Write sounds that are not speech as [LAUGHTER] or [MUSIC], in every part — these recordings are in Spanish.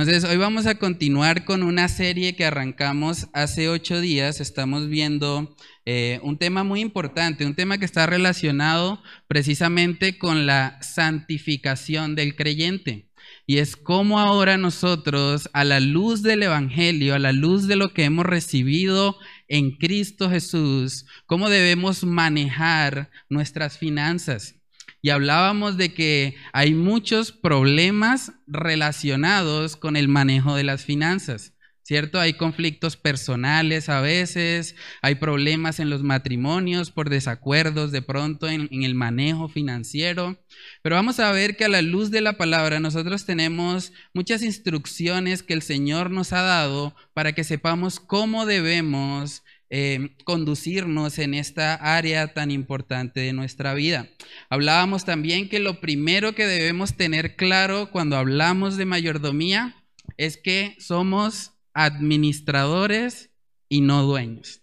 Entonces, hoy vamos a continuar con una serie que arrancamos hace ocho días. Estamos viendo eh, un tema muy importante, un tema que está relacionado precisamente con la santificación del creyente. Y es cómo ahora nosotros, a la luz del Evangelio, a la luz de lo que hemos recibido en Cristo Jesús, cómo debemos manejar nuestras finanzas y hablábamos de que hay muchos problemas relacionados con el manejo de las finanzas. ¿Cierto? Hay conflictos personales a veces, hay problemas en los matrimonios por desacuerdos de pronto en, el manejo financiero. Pero vamos a ver que a la luz de la palabra nosotros tenemos muchas instrucciones que el Señor nos ha dado para que sepamos cómo debemos Em, conducirnos en esta área tan importante de nuestra vida. Hablábamos también que lo primero que debemos tener claro cuando hablamos de mayordomía es que somos administradores y no dueños.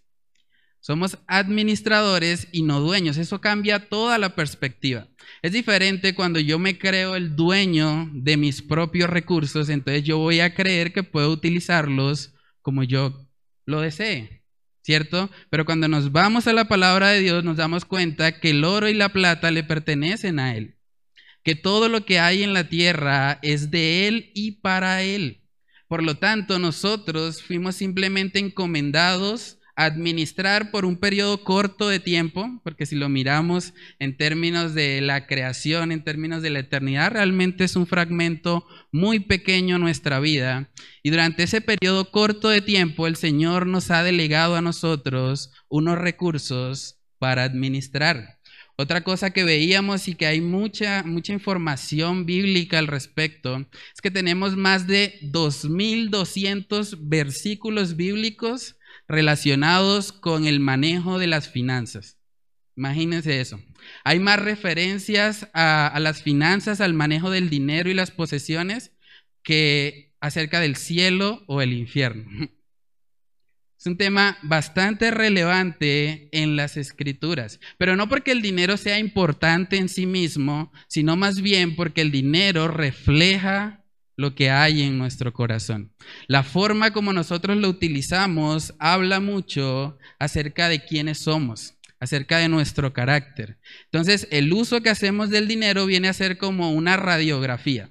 Somos administradores y no dueños. Eso cambia toda la perspectiva. Es diferente cuando yo me creo el dueño de mis propios recursos, entonces yo voy a creer que puedo utilizarlos como yo lo desee. ¿cierto? Pero cuando nos vamos a la palabra de Dios nos damos cuenta que el oro y la plata le pertenecen a Él, que todo lo que hay en la tierra es de Él y para Él. Por lo tanto, nosotros fuimos simplemente encomendados administrar por un periodo corto de tiempo, porque si lo miramos en términos de la creación, en términos de la eternidad, realmente es un fragmento muy pequeño en nuestra vida. Y durante ese periodo corto de tiempo, el Señor nos ha delegado a nosotros unos recursos para administrar. Otra cosa que veíamos y que hay mucha, mucha información bíblica al respecto es que tenemos más de 2.200 versículos bíblicos relacionados con el manejo de las finanzas. Imagínense eso. Hay más referencias a, las finanzas, al manejo del dinero y las posesiones que acerca del cielo o el infierno. Es un tema bastante relevante en las escrituras, pero no porque el dinero sea importante en sí mismo, sino más bien porque el dinero refleja lo que hay en nuestro corazón. La forma como nosotros lo utilizamos habla mucho acerca de quiénes somos, acerca de nuestro carácter. Entonces, el uso que hacemos del dinero viene a ser como una radiografía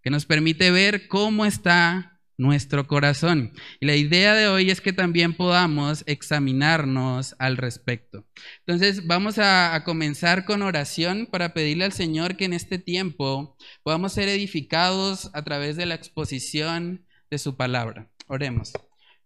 que nos permite ver cómo está nuestro corazón. Y la idea de hoy es que también podamos examinarnos al respecto. Entonces vamos a, comenzar con oración para pedirle al Señor que en este tiempo podamos ser edificados a través de la exposición de su palabra. Oremos.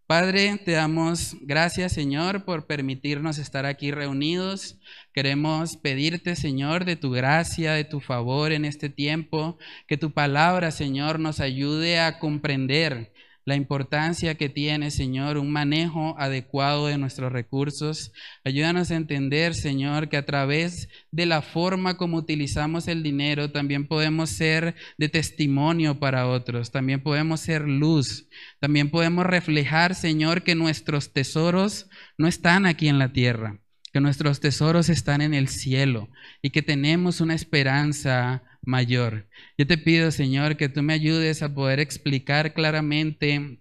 Padre, te damos gracias, Señor, por permitirnos estar aquí reunidos. Queremos pedirte, Señor, de tu gracia, de tu favor en este tiempo, que tu palabra, Señor, nos ayude a comprender la importancia que tiene, Señor, un manejo adecuado de nuestros recursos. Ayúdanos a entender, Señor, que a través de la forma como utilizamos el dinero, también podemos ser de testimonio para otros, también podemos ser luz, también podemos reflejar, Señor, que nuestros tesoros no están aquí en la tierra, que nuestros tesoros están en el cielo y que tenemos una esperanza mayor. Yo te pido, Señor, que tú me ayudes a poder explicar claramente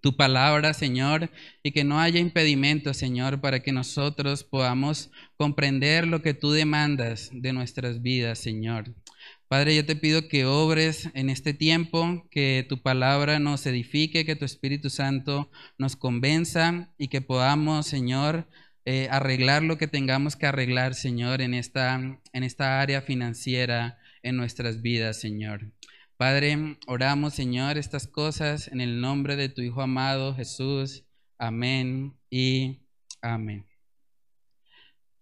tu palabra, Señor, y que no haya impedimento, Señor, para que nosotros podamos comprender lo que tú demandas de nuestras vidas, Señor. Padre, yo te pido que obres en este tiempo, que tu palabra nos edifique, que tu Espíritu Santo nos convenza y que podamos, Señor, eh, arreglar lo que tengamos que arreglar, Señor, en esta, en esta área financiera en nuestras vidas, Señor. Padre, oramos, Señor, estas cosas en el nombre de tu Hijo amado Jesús. Amén y amén.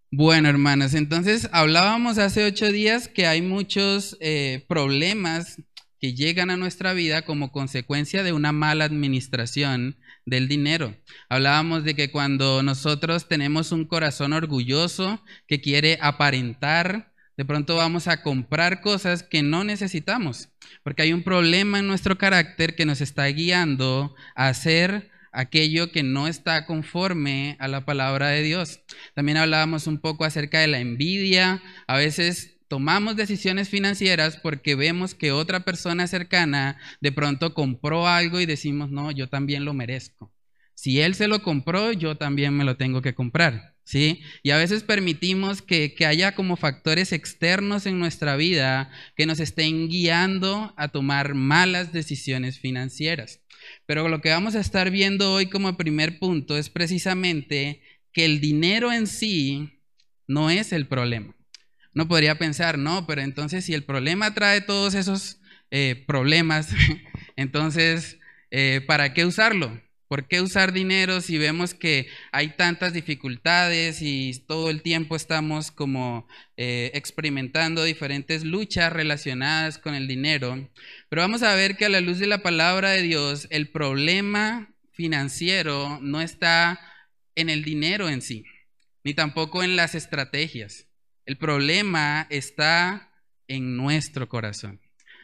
Bueno, hermanos, entonces hablábamos hace ocho días que hay muchos eh, problemas que llegan a nuestra vida como consecuencia de una mala administración del dinero. Hablábamos de que cuando nosotros tenemos un corazón orgulloso que quiere aparentar de pronto vamos a comprar cosas que no necesitamos, porque hay un problema en nuestro carácter que nos está guiando a hacer aquello que no está conforme a la palabra de Dios. También hablábamos un poco acerca de la envidia. A veces tomamos decisiones financieras porque vemos que otra persona cercana de pronto compró algo y decimos, no, yo también lo merezco. Si él se lo compró, yo también me lo tengo que comprar. ¿Sí? Y a veces permitimos que, que, haya como factores externos en nuestra vida que nos estén guiando a tomar malas decisiones financieras. Pero lo que vamos a estar viendo hoy como primer punto es precisamente que el dinero en sí no es el problema. No podría pensar, no, pero entonces si el problema trae todos esos eh, problemas, [LAUGHS] entonces, eh, ¿para qué usarlo? ¿Por qué usar dinero si vemos que hay tantas dificultades y todo el tiempo estamos como eh, experimentando diferentes luchas relacionadas con el dinero? Pero vamos a ver que a la luz de la palabra de Dios, el problema financiero no está en el dinero en sí, ni tampoco en las estrategias. El problema está en nuestro corazón.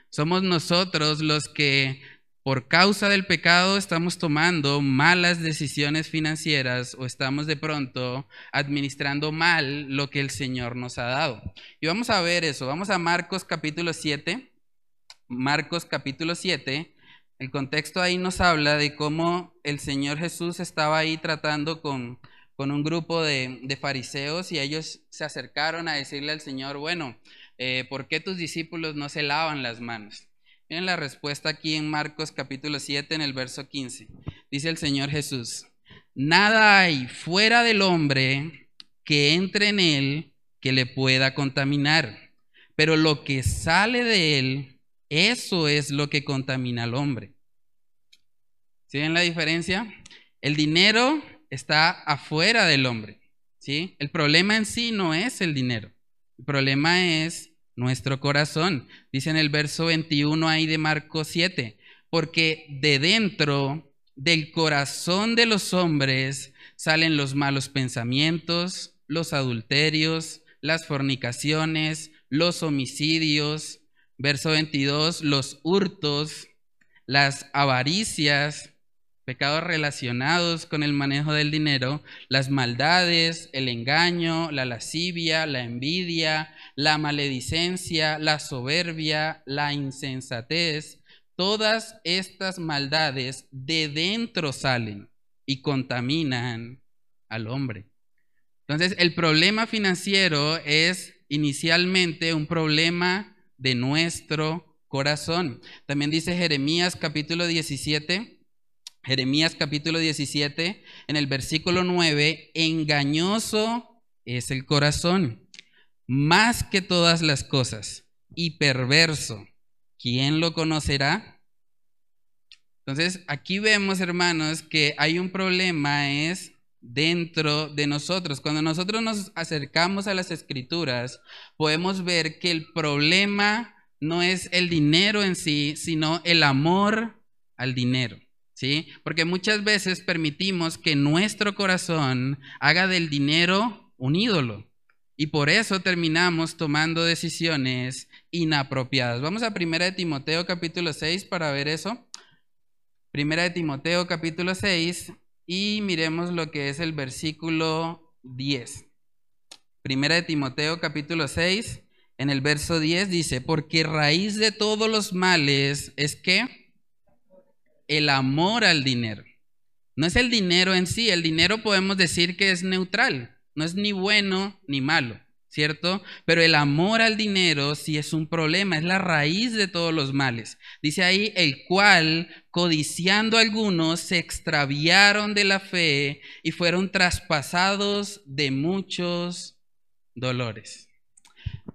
Somos nosotros los que por causa del pecado estamos tomando malas decisiones financieras o estamos de pronto administrando mal lo que el Señor nos ha dado. Y vamos a ver eso. Vamos a Marcos capítulo 7. Marcos capítulo 7. El contexto ahí nos habla de cómo el Señor Jesús estaba ahí tratando con, con un grupo de, de, fariseos y ellos se acercaron a decirle al Señor, bueno, eh, ¿por qué tus discípulos no se lavan las manos? Miren la respuesta aquí en Marcos capítulo 7 en el verso 15. Dice el Señor Jesús, nada hay fuera del hombre que entre en él que le pueda contaminar, pero lo que sale de él, eso es lo que contamina al hombre. ¿Sí ven la diferencia? El dinero está afuera del hombre, ¿sí? El problema en sí no es el dinero. El problema es nuestro corazón. Dice en el verso 21 ahí de Marcos 7, porque de dentro del corazón de los hombres salen los malos pensamientos, los adulterios, las fornicaciones, los homicidios, verso 22, los hurtos, las avaricias, pecados relacionados con el manejo del dinero, las maldades, el engaño, la lascivia, la envidia, la maledicencia, la soberbia, la insensatez, todas estas maldades de dentro salen y contaminan al hombre. Entonces, el problema financiero es inicialmente un problema de nuestro corazón. También dice Jeremías capítulo 17, Jeremías capítulo 17, en el versículo 9, engañoso es el corazón, más que todas las cosas, y perverso. ¿Quién lo conocerá? Entonces, aquí vemos, hermanos, que hay un problema, es dentro de nosotros. Cuando nosotros nos acercamos a las escrituras, podemos ver que el problema no es el dinero en sí, sino el amor al dinero. ¿Sí? Porque muchas veces permitimos que nuestro corazón haga del dinero un ídolo. Y por eso terminamos tomando decisiones inapropiadas. Vamos a Primera de Timoteo capítulo 6 para ver eso. Primera de Timoteo capítulo 6 y miremos lo que es el versículo 10. Primera de Timoteo capítulo 6 en el verso 10 dice, porque raíz de todos los males es que el amor al dinero. No es el dinero en sí, el dinero podemos decir que es neutral, no es ni bueno ni malo, ¿cierto? Pero el amor al dinero sí es un problema, es la raíz de todos los males. Dice ahí, el cual, codiciando algunos, se extraviaron de la fe y fueron traspasados de muchos dolores.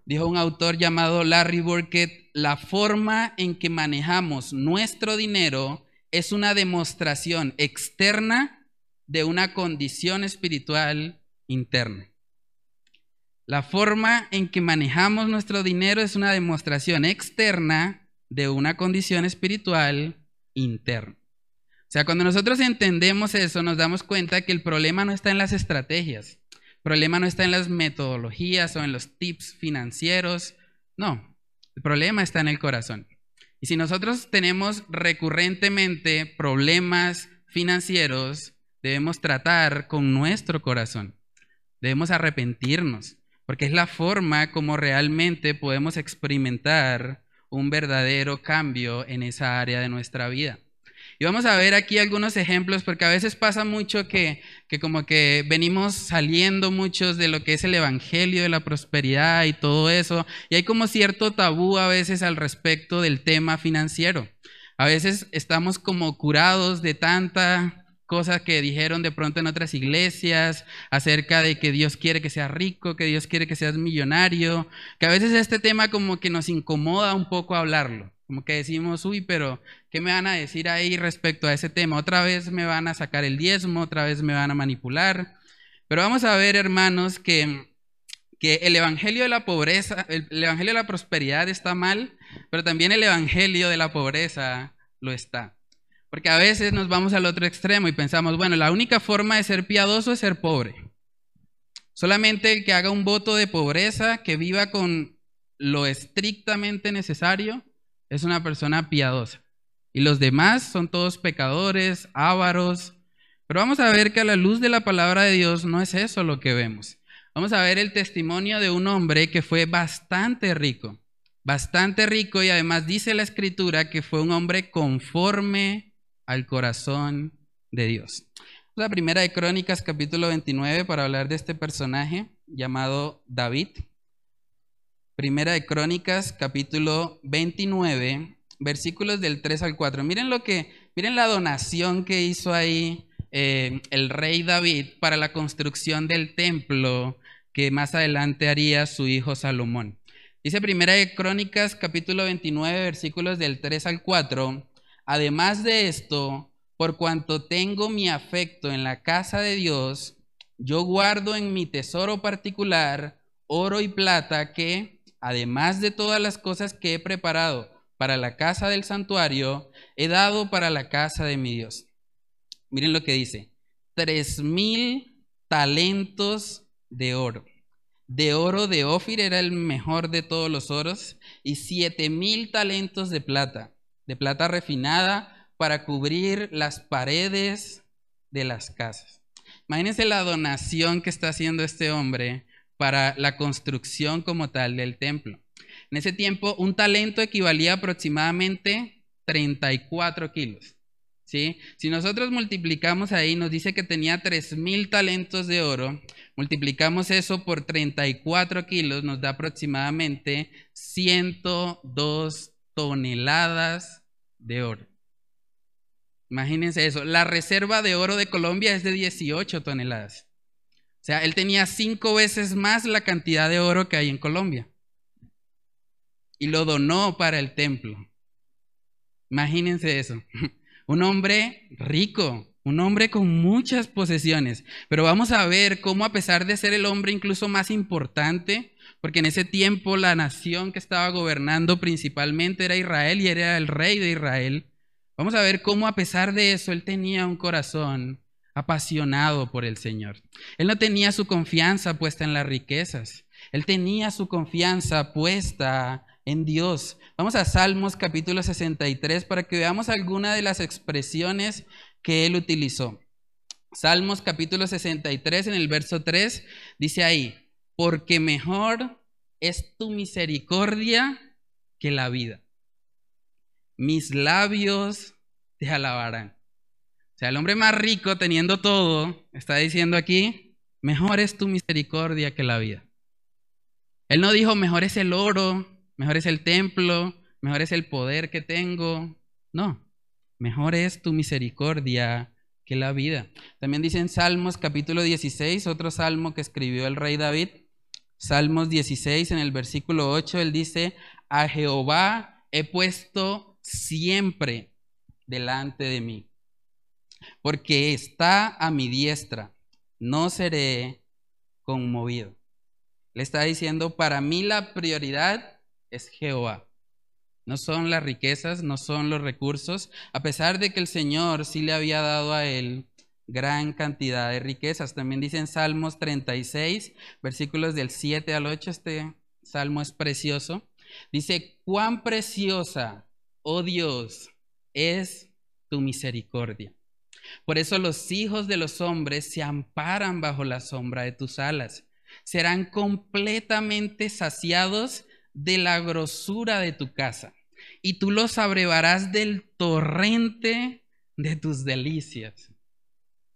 Dijo un autor llamado Larry Burkett, la forma en que manejamos nuestro dinero es una demostración externa de una condición espiritual interna. La forma en que manejamos nuestro dinero es una demostración externa de una condición espiritual interna. O sea, cuando nosotros entendemos eso, nos damos cuenta que el problema no está en las estrategias. El problema no está en las metodologías o en los tips financieros. No, el problema está en el corazón. Y si nosotros tenemos recurrentemente problemas financieros, debemos tratar con nuestro corazón. Debemos arrepentirnos, porque es la forma como realmente podemos experimentar un verdadero cambio en esa área de nuestra vida. Y vamos a ver aquí algunos ejemplos, porque a veces pasa mucho que, que, como que venimos saliendo muchos de lo que es el Evangelio de la prosperidad y todo eso, y hay como cierto tabú a veces al respecto del tema financiero. A veces estamos como curados de tanta cosas que dijeron de pronto en otras iglesias acerca de que Dios quiere que seas rico, que Dios quiere que seas millonario, que a veces este tema como que nos incomoda un poco hablarlo, como que decimos, uy, pero ¿qué me van a decir ahí respecto a ese tema? Otra vez me van a sacar el diezmo, otra vez me van a manipular. Pero vamos a ver, hermanos, que, que el evangelio de la pobreza, el evangelio de la prosperidad está mal, pero también el evangelio de la pobreza lo está. Porque a veces nos vamos al otro extremo y pensamos, bueno, la única forma de ser piadoso es ser pobre. Solamente el que haga un voto de pobreza, que viva con lo estrictamente necesario, es una persona piadosa. Y los demás son todos pecadores, ávaros. Pero vamos a ver que a la luz de la palabra de Dios no es eso lo que vemos. Vamos a ver el testimonio de un hombre que fue bastante rico, bastante rico y además dice la escritura que fue un hombre conforme al corazón de Dios. La primera de Crónicas capítulo 29 para hablar de este personaje llamado David. Primera de Crónicas capítulo 29 versículos del 3 al 4. Miren lo que, miren la donación que hizo ahí eh, el rey David para la construcción del templo que más adelante haría su hijo Salomón. Dice Primera de Crónicas capítulo 29 versículos del 3 al 4. Además de esto, por cuanto tengo mi afecto en la casa de Dios, yo guardo en mi tesoro particular oro y plata que, además de todas las cosas que he preparado para la casa del santuario, he dado para la casa de mi Dios. Miren lo que dice, tres mil talentos de oro. De oro de Ofir era el mejor de todos los oros y siete mil talentos de plata de plata refinada para cubrir las paredes de las casas. Imagínense la donación que está haciendo este hombre para la construcción como tal del templo. En ese tiempo, un talento equivalía aproximadamente 34 kilos. ¿sí? Si nosotros multiplicamos ahí, nos dice que tenía 3.000 talentos de oro, multiplicamos eso por 34 kilos, nos da aproximadamente 102 toneladas de oro. Imagínense eso. La reserva de oro de Colombia es de 18 toneladas. O sea, él tenía cinco veces más la cantidad de oro que hay en Colombia. Y lo donó para el templo. Imagínense eso. [LAUGHS] Un hombre rico, un hombre con muchas posesiones. Pero vamos a ver cómo a pesar de ser el hombre incluso más importante, porque en ese tiempo la nación que estaba gobernando principalmente era Israel y era el rey de Israel. Vamos a ver cómo a pesar de eso él tenía un corazón apasionado por el Señor. Él no tenía su confianza puesta en las riquezas, él tenía su confianza puesta en Dios. Vamos a Salmos capítulo 63 para que veamos alguna de las expresiones que él utilizó. Salmos capítulo 63 en el verso 3 dice ahí, porque mejor es tu misericordia que la vida. Mis labios te alabarán. O sea, el hombre más rico teniendo todo está diciendo aquí, mejor es tu misericordia que la vida. Él no dijo, mejor es el oro, mejor es el templo, mejor es el poder que tengo. No, mejor es tu misericordia que la vida. También dice en Salmos capítulo 16, otro salmo que escribió el rey David, Salmos 16, en el versículo 8, él dice, a Jehová he puesto siempre delante de mí, porque está a mi diestra, no seré conmovido. Le está diciendo, para mí la prioridad es Jehová. No son las riquezas, no son los recursos, a pesar de que el Señor sí le había dado a él gran cantidad de riquezas. También dicen Salmos 36, versículos del 7 al 8. Este salmo es precioso. Dice, cuán preciosa, oh Dios, es tu misericordia. Por eso los hijos de los hombres se amparan bajo la sombra de tus alas. Serán completamente saciados de la grosura de tu casa. Y tú los abrevarás del torrente de tus delicias.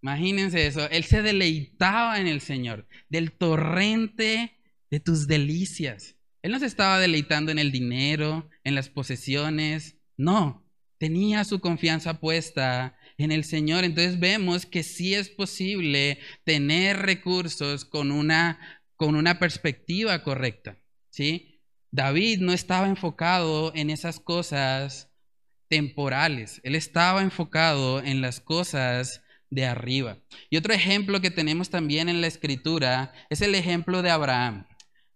Imagínense eso. Él se deleitaba en el Señor, del torrente de tus delicias. Él no se estaba deleitando en el dinero, en las posesiones. No, tenía su confianza puesta en el Señor. Entonces vemos que sí es posible tener recursos con una, con una perspectiva correcta. ¿sí? David no estaba enfocado en esas cosas temporales. Él estaba enfocado en las cosas de arriba. Y otro ejemplo que tenemos también en la escritura es el ejemplo de Abraham.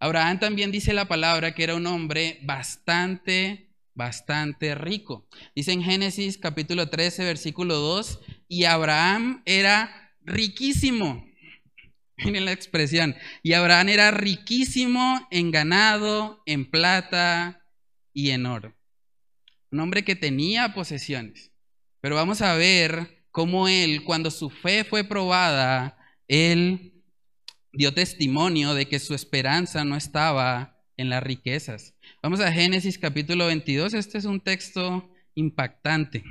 Abraham también dice la palabra que era un hombre bastante, bastante rico. Dice en Génesis capítulo 13, versículo 2, y Abraham era riquísimo. [LAUGHS] Miren la expresión. Y Abraham era riquísimo en ganado, en plata y en oro. Un hombre que tenía posesiones. Pero vamos a ver cómo él, cuando su fe fue probada, él dio testimonio de que su esperanza no estaba en las riquezas. Vamos a Génesis capítulo 22, este es un texto impactante.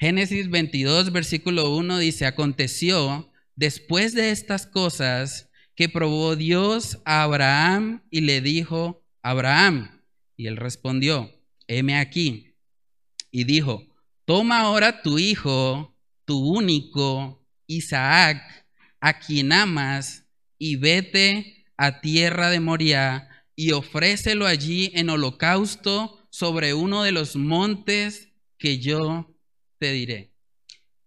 Génesis 22, versículo 1 dice, aconteció después de estas cosas que probó Dios a Abraham y le dijo, Abraham, y él respondió, heme aquí. Y dijo, toma ahora tu hijo tu único Isaac, a quien amas, y vete a tierra de Moria y ofrécelo allí en holocausto sobre uno de los montes que yo te diré.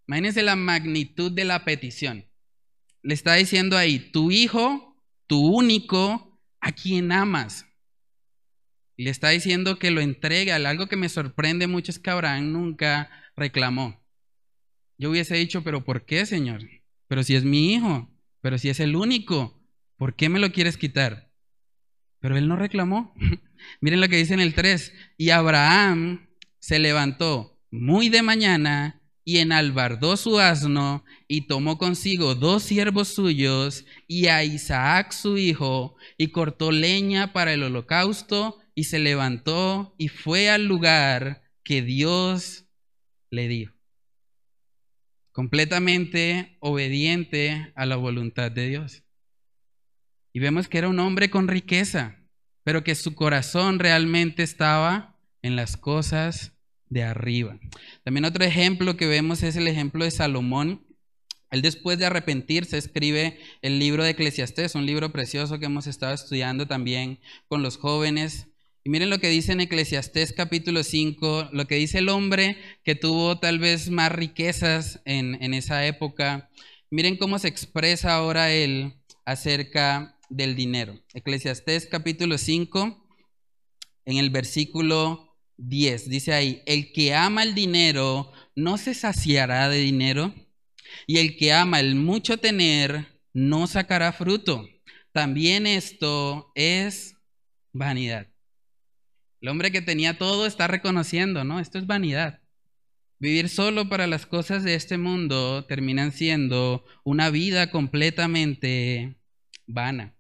Imagínense la magnitud de la petición. Le está diciendo ahí, tu hijo, tu único, a quien amas. Le está diciendo que lo entrega. Algo que me sorprende mucho es que Abraham nunca reclamó. Yo hubiese dicho, pero ¿por qué, Señor? Pero si es mi hijo, pero si es el único, ¿por qué me lo quieres quitar? Pero él no reclamó. [LAUGHS] Miren lo que dice en el 3. Y Abraham se levantó muy de mañana y enalbardó su asno y tomó consigo dos siervos suyos y a Isaac su hijo y cortó leña para el holocausto y se levantó y fue al lugar que Dios le dijo completamente obediente a la voluntad de Dios. Y vemos que era un hombre con riqueza, pero que su corazón realmente estaba en las cosas de arriba. También otro ejemplo que vemos es el ejemplo de Salomón. Él después de arrepentirse escribe el libro de Eclesiastés, un libro precioso que hemos estado estudiando también con los jóvenes. Y miren lo que dice en Eclesiastés capítulo 5, lo que dice el hombre que tuvo tal vez más riquezas en, en esa época. Miren cómo se expresa ahora él acerca del dinero. Eclesiastés capítulo 5, en el versículo 10, dice ahí, el que ama el dinero no se saciará de dinero, y el que ama el mucho tener no sacará fruto. También esto es vanidad. El hombre que tenía todo está reconociendo, ¿no? Esto es vanidad. Vivir solo para las cosas de este mundo terminan siendo una vida completamente vana.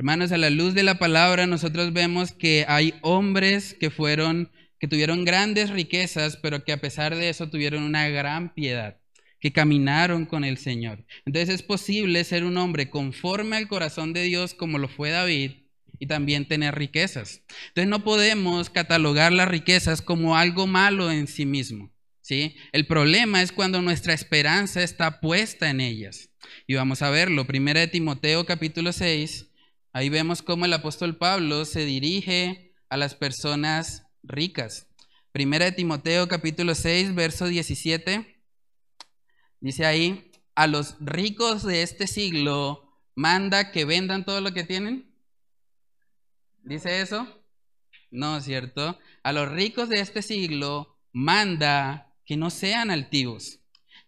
Hermanos, a la luz de la palabra nosotros vemos que hay hombres que fueron que tuvieron grandes riquezas, pero que a pesar de eso tuvieron una gran piedad, que caminaron con el Señor. Entonces es posible ser un hombre conforme al corazón de Dios como lo fue David, y también tener riquezas. Entonces no podemos catalogar las riquezas como algo malo en sí mismo. ¿sí? El problema es cuando nuestra esperanza está puesta en ellas. Y vamos a verlo. Primera de Timoteo capítulo 6. Ahí vemos cómo el apóstol Pablo se dirige a las personas ricas. Primera de Timoteo capítulo 6, verso 17. Dice ahí, a los ricos de este siglo manda que vendan todo lo que tienen ¿Dice eso? No, ¿cierto? A los ricos de este siglo manda que no sean altivos,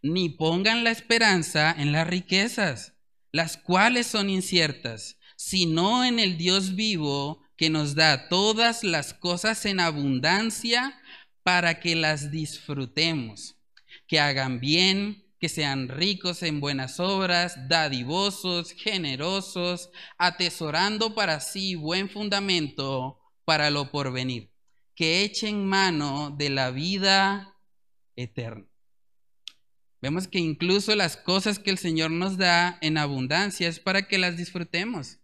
ni pongan la esperanza en las riquezas, las cuales son inciertas, sino en el Dios vivo que nos da todas las cosas en abundancia para que las disfrutemos, que hagan bien, que sean ricos en buenas obras, dadivosos, generosos, atesorando para sí buen fundamento para lo porvenir, que echen mano de la vida eterna. Vemos que incluso las cosas que el Señor nos da en abundancia es para que las disfrutemos.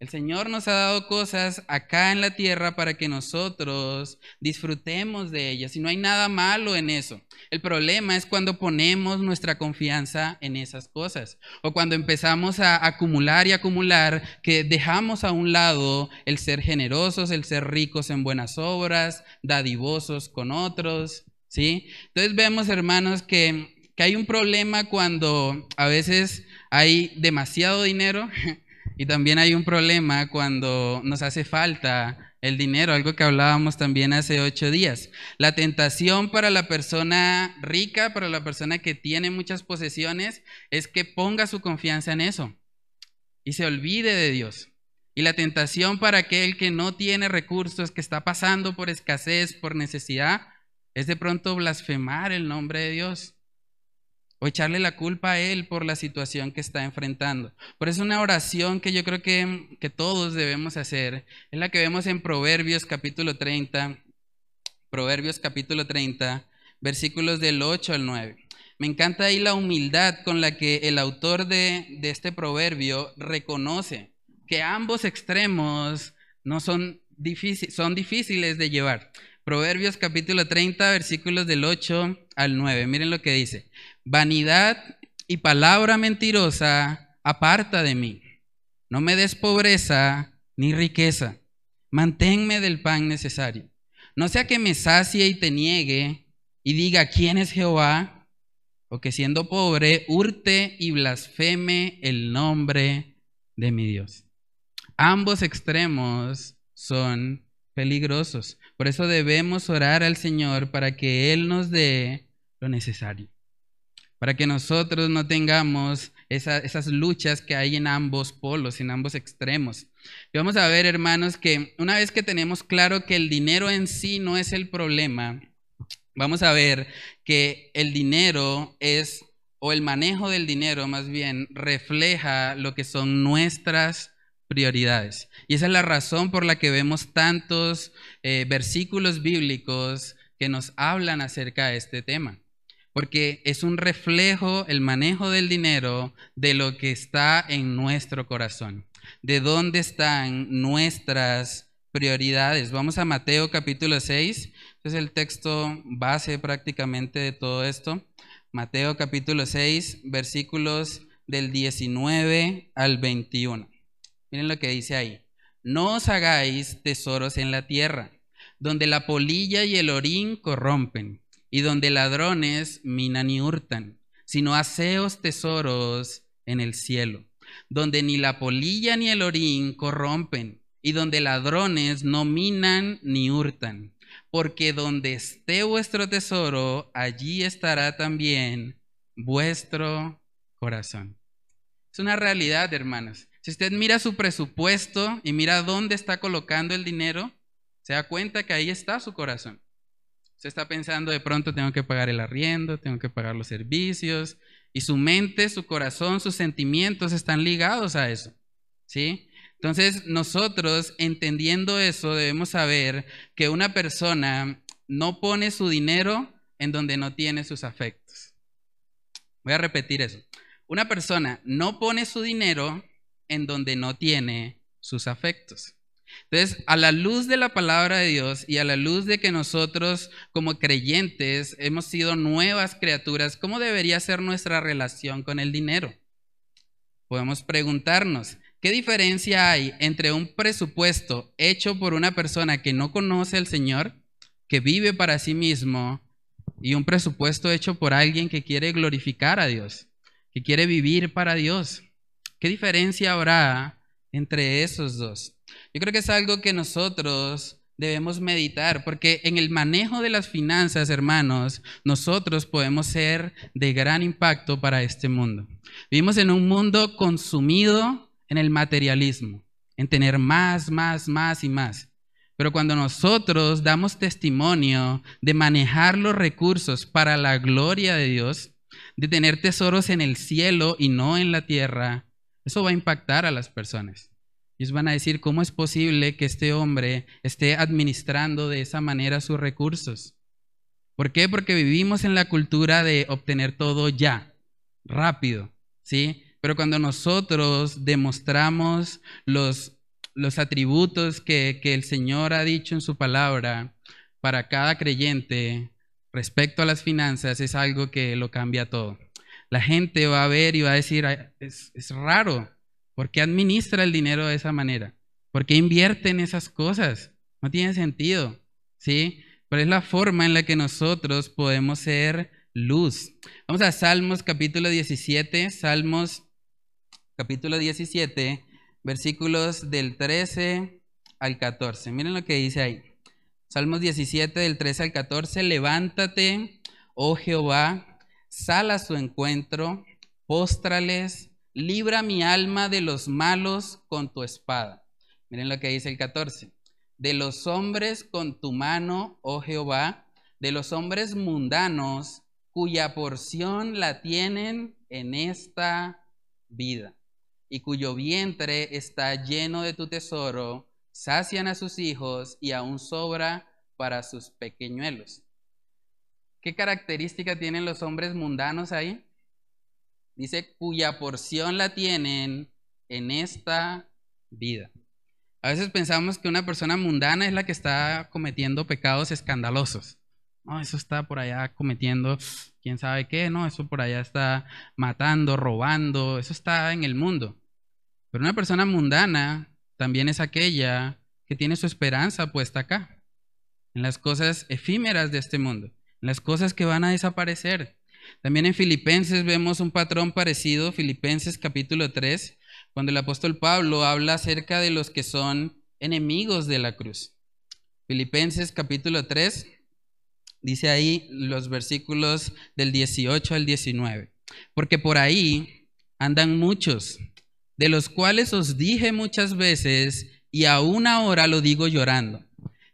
El Señor nos ha dado cosas acá en la tierra para que nosotros disfrutemos de ellas y no hay nada malo en eso. El problema es cuando ponemos nuestra confianza en esas cosas o cuando empezamos a acumular y acumular que dejamos a un lado el ser generosos, el ser ricos en buenas obras, dadivosos con otros, ¿sí? Entonces vemos, hermanos, que, que hay un problema cuando a veces hay demasiado dinero [LAUGHS] Y también hay un problema cuando nos hace falta el dinero, algo que hablábamos también hace ocho días. La tentación para la persona rica, para la persona que tiene muchas posesiones, es que ponga su confianza en eso y se olvide de Dios. Y la tentación para aquel que no tiene recursos, que está pasando por escasez, por necesidad, es de pronto blasfemar el nombre de Dios o echarle la culpa a Él por la situación que está enfrentando. Por eso una oración que yo creo que, que todos debemos hacer es la que vemos en Proverbios capítulo 30, Proverbios capítulo 30, versículos del 8 al 9. Me encanta ahí la humildad con la que el autor de, de este proverbio reconoce que ambos extremos no son, son difíciles de llevar. Proverbios capítulo 30, versículos del 8 al 9. Miren lo que dice. Vanidad y palabra mentirosa, aparta de mí. No me des pobreza ni riqueza. Manténme del pan necesario. No sea que me sacie y te niegue y diga quién es Jehová, o que siendo pobre hurte y blasfeme el nombre de mi Dios. Ambos extremos son peligrosos. Por eso debemos orar al Señor para que Él nos dé lo necesario. Para que nosotros no tengamos esas luchas que hay en ambos polos, en ambos extremos. Y vamos a ver, hermanos, que una vez que tenemos claro que el dinero en sí no es el problema, vamos a ver que el dinero es, o el manejo del dinero más bien, refleja lo que son nuestras prioridades. Y esa es la razón por la que vemos tantos eh, versículos bíblicos que nos hablan acerca de este tema. Porque es un reflejo, el manejo del dinero, de lo que está en nuestro corazón, de dónde están nuestras prioridades. Vamos a Mateo capítulo 6, es el texto base prácticamente de todo esto. Mateo capítulo 6, versículos del 19 al 21. Miren lo que dice ahí. No os hagáis tesoros en la tierra, donde la polilla y el orín corrompen, y donde ladrones minan y hurtan, sino haceos tesoros en el cielo, donde ni la polilla ni el orín corrompen, y donde ladrones no minan ni hurtan, porque donde esté vuestro tesoro, allí estará también vuestro corazón. Es una realidad, hermanos. Si usted mira su presupuesto y mira dónde está colocando el dinero, se da cuenta que ahí está su corazón. Usted está pensando de pronto tengo que pagar el arriendo, tengo que pagar los servicios, y su mente, su corazón, sus sentimientos están ligados a eso. ¿Sí? Entonces, nosotros entendiendo eso debemos saber que una persona no pone su dinero en donde no tiene sus afectos. Voy a repetir eso. Una persona no pone su dinero en donde no tiene sus afectos. Entonces, a la luz de la palabra de Dios y a la luz de que nosotros como creyentes hemos sido nuevas criaturas, ¿cómo debería ser nuestra relación con el dinero? Podemos preguntarnos, ¿qué diferencia hay entre un presupuesto hecho por una persona que no conoce al Señor, que vive para sí mismo, y un presupuesto hecho por alguien que quiere glorificar a Dios, que quiere vivir para Dios? ¿Qué diferencia habrá entre esos dos? Yo creo que es algo que nosotros debemos meditar, porque en el manejo de las finanzas, hermanos, nosotros podemos ser de gran impacto para este mundo. Vivimos en un mundo consumido en el materialismo, en tener más, más, más y más. Pero cuando nosotros damos testimonio de manejar los recursos para la gloria de Dios, de tener tesoros en el cielo y no en la tierra, eso va a impactar a las personas. Ellos van a decir, ¿cómo es posible que este hombre esté administrando de esa manera sus recursos? ¿Por qué? Porque vivimos en la cultura de obtener todo ya, rápido, ¿sí? Pero cuando nosotros demostramos los los atributos que, el Señor ha dicho en su palabra para cada creyente respecto a las finanzas es algo que lo cambia todo. La gente va a ver y va a decir, es, es raro, ¿por qué administra el dinero de esa manera? ¿Por qué invierte en esas cosas? No tiene sentido, ¿sí? Pero es la forma en la que nosotros podemos ser luz. Vamos a Salmos capítulo 17, Salmos capítulo 17, versículos del 13 al 14. Miren lo que dice ahí. Salmos 17 del 13 al 14. Levántate, oh Jehová, sal a su encuentro, póstrales, libra mi alma de los malos con tu espada. Miren lo que dice el 14. De los hombres con tu mano, oh Jehová, de los hombres mundanos, cuya porción la tienen en esta vida y cuyo vientre está lleno de tu tesoro, sacian a sus hijos y aún sobra para sus pequeñuelos. ¿Qué característica tienen los hombres mundanos ahí? Dice, cuya porción la tienen en esta vida. A veces pensamos que una persona mundana es la que está cometiendo pecados escandalosos. No, eso está por allá cometiendo quién sabe qué, no, eso por allá está matando, robando, eso está en el mundo. Pero una persona mundana también es aquella que tiene su esperanza puesta acá, en las cosas efímeras de este mundo, en las cosas que van a desaparecer. También en Filipenses vemos un patrón parecido, Filipenses capítulo 3, cuando el apóstol Pablo habla acerca de los que son enemigos de la cruz. Filipenses capítulo 3 dice ahí los versículos del 18 al 19, porque por ahí andan muchos de los cuales os dije muchas veces y aún ahora lo digo llorando,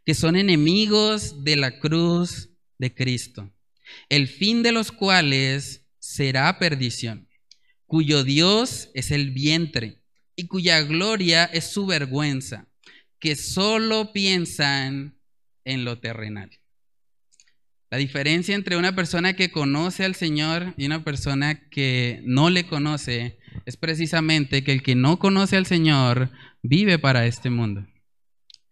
que son enemigos de la cruz de Cristo, el fin de los cuales será perdición, cuyo Dios es el vientre y cuya gloria es su vergüenza, que solo piensan en lo terrenal. La diferencia entre una persona que conoce al Señor y una persona que no le conoce es precisamente que el que no conoce al Señor vive para este mundo.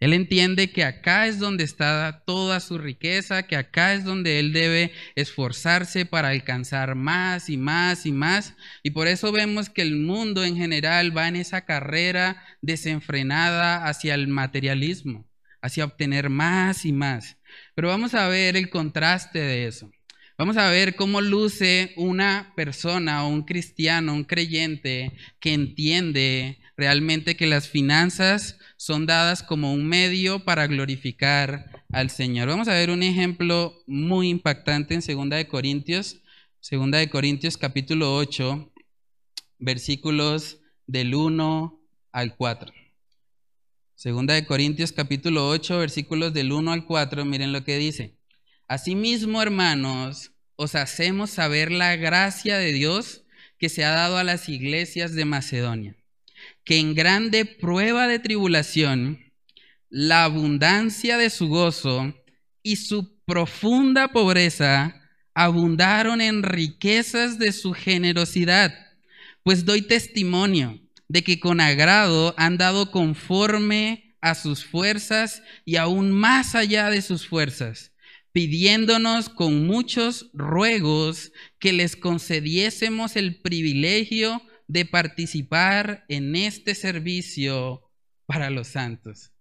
Él entiende que acá es donde está toda su riqueza, que acá es donde él debe esforzarse para alcanzar más y más y más. Y por eso vemos que el mundo en general va en esa carrera desenfrenada hacia el materialismo, hacia obtener más y más. Pero vamos a ver el contraste de eso. Vamos a ver cómo luce una persona o un cristiano, un creyente que entiende realmente que las finanzas son dadas como un medio para glorificar al Señor. Vamos a ver un ejemplo muy impactante en Segunda de Corintios, Segunda de Corintios capítulo 8, versículos del 1 al 4. Segunda de Corintios capítulo 8, versículos del 1 al 4, miren lo que dice. Asimismo, hermanos, os hacemos saber la gracia de Dios que se ha dado a las iglesias de Macedonia, que en grande prueba de tribulación, la abundancia de su gozo y su profunda pobreza abundaron en riquezas de su generosidad, pues doy testimonio de que con agrado han dado conforme a sus fuerzas y aún más allá de sus fuerzas, pidiéndonos con muchos ruegos que les concediésemos el privilegio de participar en este servicio para los santos.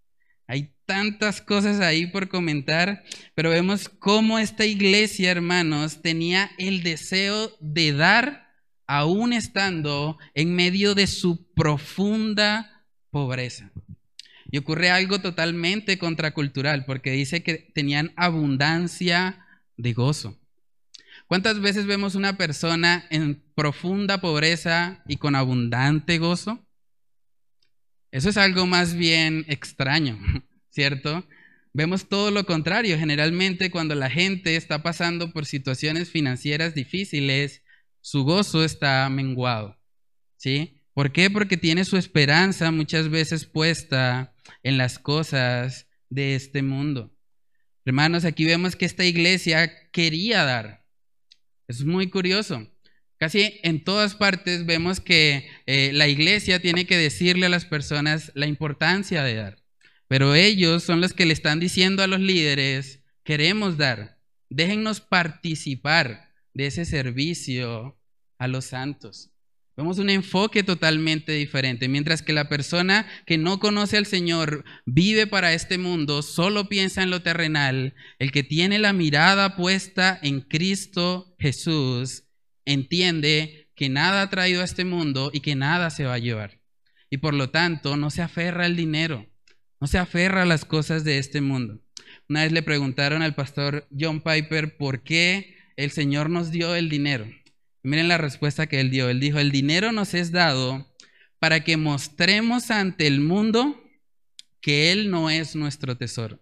Hay tantas cosas ahí por comentar, pero vemos cómo esta iglesia, hermanos, tenía el deseo de dar aún estando en medio de su profunda pobreza. Y ocurre algo totalmente contracultural, porque dice que tenían abundancia de gozo. ¿Cuántas veces vemos una persona en profunda pobreza y con abundante gozo? Eso es algo más bien extraño, [LAUGHS] ¿cierto? Vemos todo lo contrario. Generalmente cuando la gente está pasando por situaciones financieras difíciles, su gozo está menguado. ¿Sí? ¿Por qué? Porque tiene su esperanza muchas veces puesta en las cosas de este mundo. Hermanos, aquí vemos que esta iglesia quería dar. Es muy curioso. Casi en todas partes vemos que eh, la iglesia tiene que decirle a las personas la importancia de dar. Pero ellos son los que le están diciendo a los líderes, queremos dar, déjennos participar de ese servicio a los santos. Vemos un enfoque totalmente diferente. Mientras que la persona que no conoce al Señor vive para este mundo, solo piensa en lo terrenal, el que tiene la mirada puesta en Cristo Jesús, entiende que nada ha traído a este mundo y que nada se va a llevar. Y por lo tanto, no se aferra al dinero, no se aferra a las cosas de este mundo. Una vez le preguntaron al pastor John Piper por qué el Señor nos dio el dinero. Miren la respuesta que él dio. Él dijo, el dinero nos es dado para que mostremos ante el mundo que Él no es nuestro tesoro,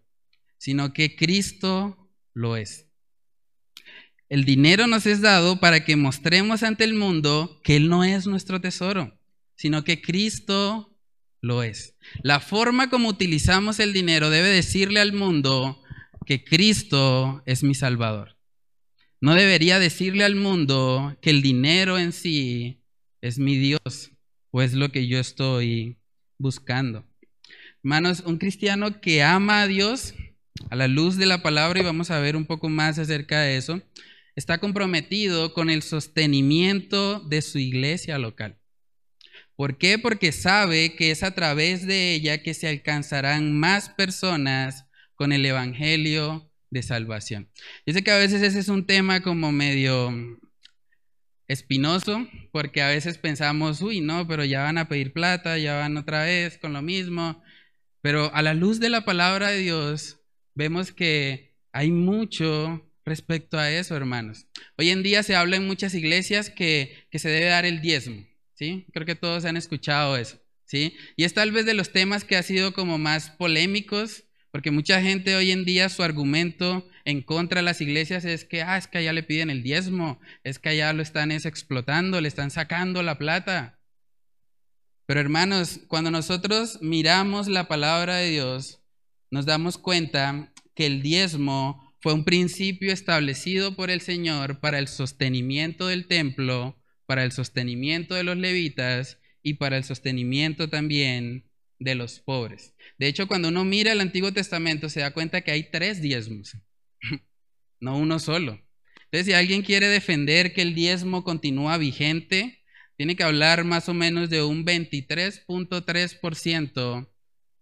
sino que Cristo lo es. El dinero nos es dado para que mostremos ante el mundo que Él no es nuestro tesoro, sino que Cristo lo es. La forma como utilizamos el dinero debe decirle al mundo que Cristo es mi Salvador. No debería decirle al mundo que el dinero en sí es mi Dios o es lo que yo estoy buscando. Hermanos, un cristiano que ama a Dios a la luz de la palabra, y vamos a ver un poco más acerca de eso, está comprometido con el sostenimiento de su iglesia local. ¿Por qué? Porque sabe que es a través de ella que se alcanzarán más personas con el Evangelio de salvación. Yo sé que a veces ese es un tema como medio espinoso, porque a veces pensamos, uy, no, pero ya van a pedir plata, ya van otra vez con lo mismo. Pero a la luz de la palabra de Dios, vemos que hay mucho respecto a eso, hermanos. Hoy en día se habla en muchas iglesias que, que se debe dar el diezmo, ¿sí? Creo que todos han escuchado eso, ¿sí? Y es tal vez de los temas que ha sido como más polémicos porque mucha gente hoy en día su argumento en contra de las iglesias es que, ah, es que allá le piden el diezmo, es que allá lo están explotando, le están sacando la plata. Pero hermanos, cuando nosotros miramos la palabra de Dios, nos damos cuenta que el diezmo fue un principio establecido por el Señor para el sostenimiento del templo, para el sostenimiento de los levitas y para el sostenimiento también de los pobres. De hecho, cuando uno mira el Antiguo Testamento, se da cuenta que hay tres diezmos, [LAUGHS] no uno solo. Entonces, si alguien quiere defender que el diezmo continúa vigente, tiene que hablar más o menos de un 23.3%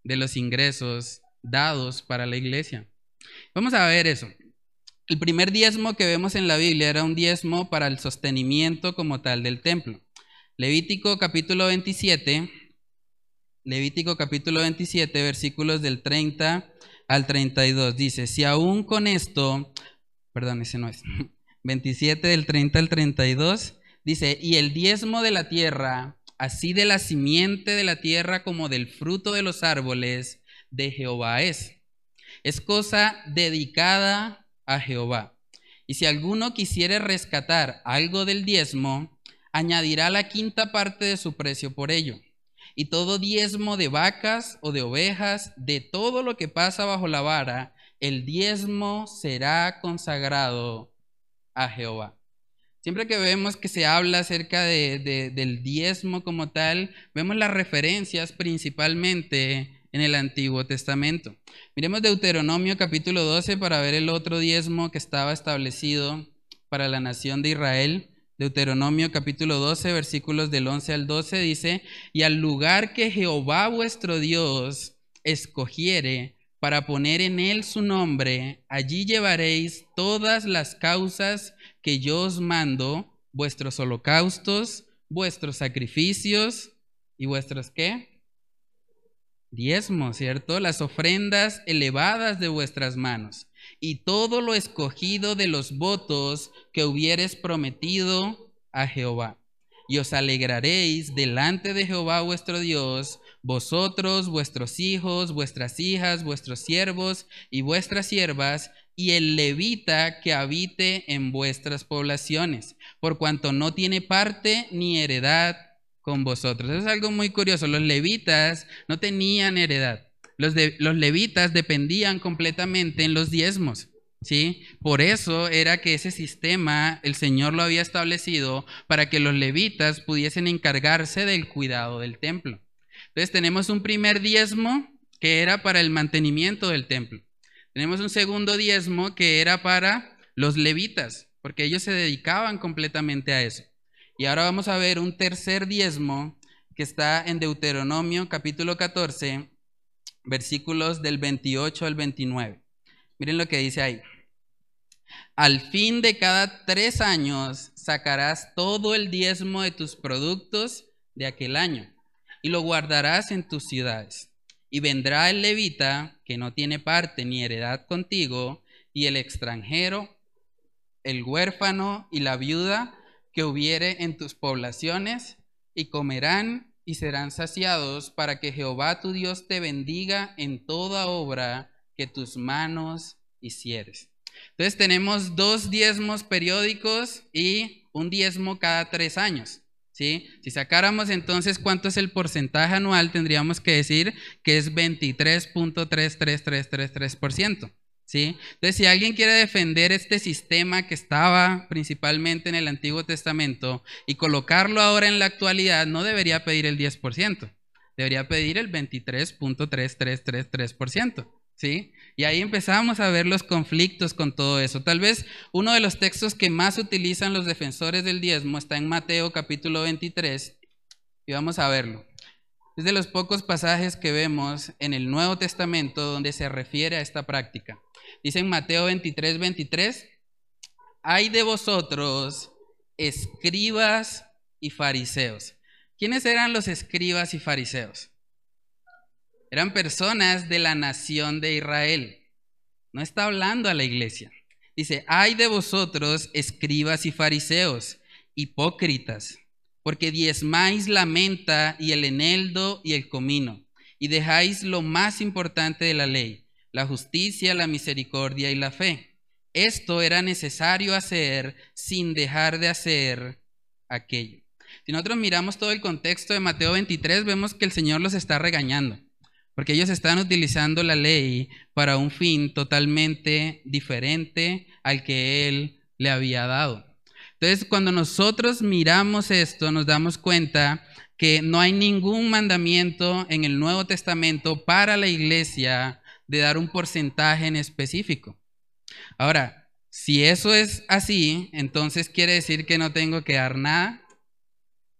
de los ingresos dados para la iglesia. Vamos a ver eso. El primer diezmo que vemos en la Biblia era un diezmo para el sostenimiento como tal del templo. Levítico capítulo 27, Levítico capítulo 27, versículos del 30 al 32. Dice, si aún con esto, perdón, ese no es, [LAUGHS] 27 del 30 al 32, dice, y el diezmo de la tierra, así de la simiente de la tierra como del fruto de los árboles, de Jehová es. Es cosa dedicada a Jehová. Y si alguno quisiere rescatar algo del diezmo, añadirá la quinta parte de su precio por ello y todo diezmo de vacas o de ovejas, de todo lo que pasa bajo la vara, el diezmo será consagrado a Jehová. Siempre que vemos que se habla acerca de, del diezmo como tal, vemos las referencias principalmente en el Antiguo Testamento. Miremos Deuteronomio capítulo 12 para ver el otro diezmo que estaba establecido para la nación de Israel. Deuteronomio capítulo 12, versículos del 11 al 12 dice, y al lugar que Jehová vuestro Dios escogiere para poner en él su nombre, allí llevaréis todas las causas que yo os mando, vuestros holocaustos, vuestros sacrificios y vuestros qué? diezmo, ¿cierto? Las ofrendas elevadas de vuestras manos y todo lo escogido de los votos que hubieres prometido a Jehová. Y os alegraréis delante de Jehová vuestro Dios, vosotros, vuestros hijos, vuestras hijas, vuestros siervos y vuestras siervas, y el levita que habite en vuestras poblaciones, por cuanto no tiene parte ni heredad con vosotros. Es algo muy curioso. Los levitas no tenían heredad. Los, levitas dependían completamente en los diezmos. ¿Sí? Por eso era que ese sistema el Señor lo había establecido para que los levitas pudiesen encargarse del cuidado del templo. Entonces tenemos un primer diezmo que era para el mantenimiento del templo. Tenemos un segundo diezmo que era para los levitas, porque ellos se dedicaban completamente a eso. Y ahora vamos a ver un tercer diezmo que está en Deuteronomio capítulo 14, versículos del 28 al 29. Miren lo que dice ahí. Al fin de cada tres años sacarás todo el diezmo de tus productos de aquel año y lo guardarás en tus ciudades. Y vendrá el levita, que no tiene parte ni heredad contigo, y el extranjero, el huérfano y la viuda, que hubiere en tus poblaciones, y comerán y serán saciados, para que Jehová tu Dios te bendiga en toda obra que tus manos hicieres. Entonces tenemos dos diezmos periódicos y un diezmo cada tres años. ¿sí? Si sacáramos entonces cuánto es el porcentaje anual, tendríamos que decir que es 23.33333%. Entonces, si alguien quiere defender este sistema que estaba principalmente en el Antiguo Testamento y colocarlo ahora en la actualidad, no debería pedir el 10%, debería pedir el 23.3333%. ¿Sí? Y ahí empezamos a ver los conflictos con todo eso. Tal vez uno de los textos que más utilizan los defensores del diezmo está en Mateo capítulo 23 y vamos a verlo. Es de los pocos pasajes que vemos en el Nuevo Testamento donde se refiere a esta práctica. Dice en Mateo 23, 23, hay de vosotros escribas y fariseos. ¿Quiénes eran los escribas y fariseos? Eran personas de la nación de Israel. No está hablando a la iglesia. Dice, hay de vosotros escribas y fariseos, hipócritas, porque diezmáis la menta y el eneldo y el comino, y dejáis lo más importante de la ley, la justicia, la misericordia y la fe. Esto era necesario hacer sin dejar de hacer aquello. Si nosotros miramos todo el contexto de Mateo 23, vemos que el Señor los está regañando, porque ellos están utilizando la ley para un fin totalmente diferente al que Él le había dado. Entonces, cuando nosotros miramos esto, nos damos cuenta que no hay ningún mandamiento en el Nuevo Testamento para la iglesia de dar un porcentaje en específico. Ahora, si eso es así, entonces quiere decir que no tengo que dar nada.